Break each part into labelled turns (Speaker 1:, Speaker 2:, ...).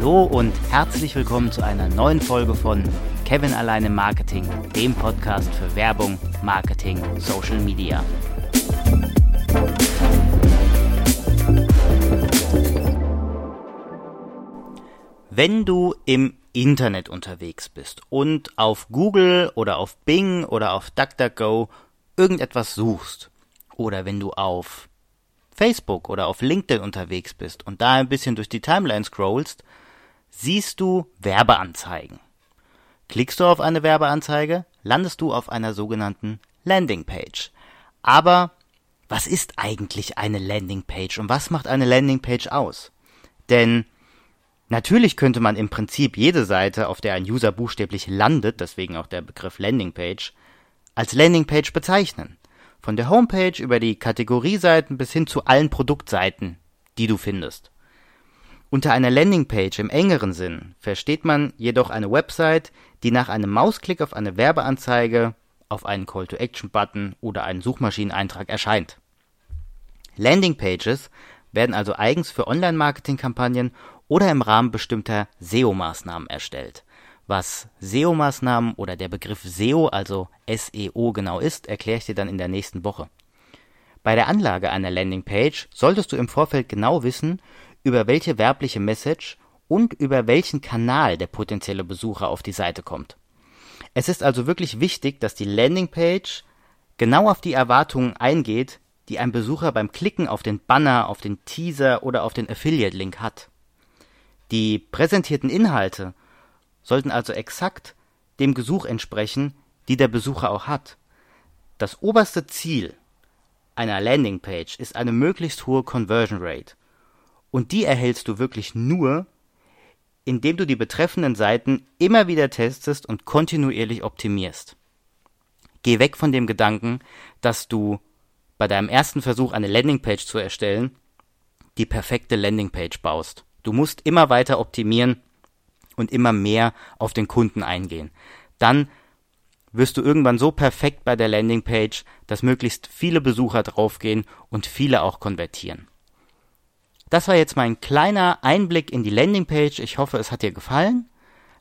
Speaker 1: Hallo und herzlich willkommen zu einer neuen Folge von Kevin alleine Marketing, dem Podcast für Werbung, Marketing, Social Media. Wenn du im Internet unterwegs bist und auf Google oder auf Bing oder auf DuckDuckGo irgendetwas suchst, oder wenn du auf Facebook oder auf LinkedIn unterwegs bist und da ein bisschen durch die Timeline scrollst, siehst du Werbeanzeigen. Klickst du auf eine Werbeanzeige, landest du auf einer sogenannten Landingpage. Aber was ist eigentlich eine Landingpage und was macht eine Landingpage aus? Denn natürlich könnte man im Prinzip jede Seite, auf der ein User buchstäblich landet, deswegen auch der Begriff Landingpage, als Landingpage bezeichnen. Von der Homepage über die Kategorieseiten bis hin zu allen Produktseiten, die du findest. Unter einer Landingpage im engeren Sinn versteht man jedoch eine Website, die nach einem Mausklick auf eine Werbeanzeige, auf einen Call-to-Action-Button oder einen Suchmaschineneintrag erscheint. Landingpages werden also eigens für Online-Marketing-Kampagnen oder im Rahmen bestimmter SEO-Maßnahmen erstellt. Was SEO-Maßnahmen oder der Begriff SEO, also SEO genau ist, erkläre ich dir dann in der nächsten Woche. Bei der Anlage einer Landingpage solltest du im Vorfeld genau wissen, über welche werbliche Message und über welchen Kanal der potenzielle Besucher auf die Seite kommt. Es ist also wirklich wichtig, dass die Landingpage genau auf die Erwartungen eingeht, die ein Besucher beim Klicken auf den Banner, auf den Teaser oder auf den Affiliate-Link hat. Die präsentierten Inhalte sollten also exakt dem Gesuch entsprechen, die der Besucher auch hat. Das oberste Ziel einer Landingpage ist eine möglichst hohe Conversion Rate. Und die erhältst du wirklich nur, indem du die betreffenden Seiten immer wieder testest und kontinuierlich optimierst. Geh weg von dem Gedanken, dass du bei deinem ersten Versuch eine Landingpage zu erstellen, die perfekte Landingpage baust. Du musst immer weiter optimieren und immer mehr auf den Kunden eingehen. Dann wirst du irgendwann so perfekt bei der Landingpage, dass möglichst viele Besucher draufgehen und viele auch konvertieren. Das war jetzt mein kleiner Einblick in die Landingpage. Ich hoffe, es hat dir gefallen.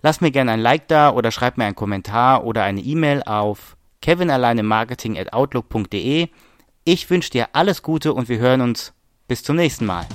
Speaker 1: Lass mir gerne ein Like da oder schreib mir einen Kommentar oder eine E-Mail auf kevinalleinemarketing at outlook.de. Ich wünsche dir alles Gute und wir hören uns bis zum nächsten Mal.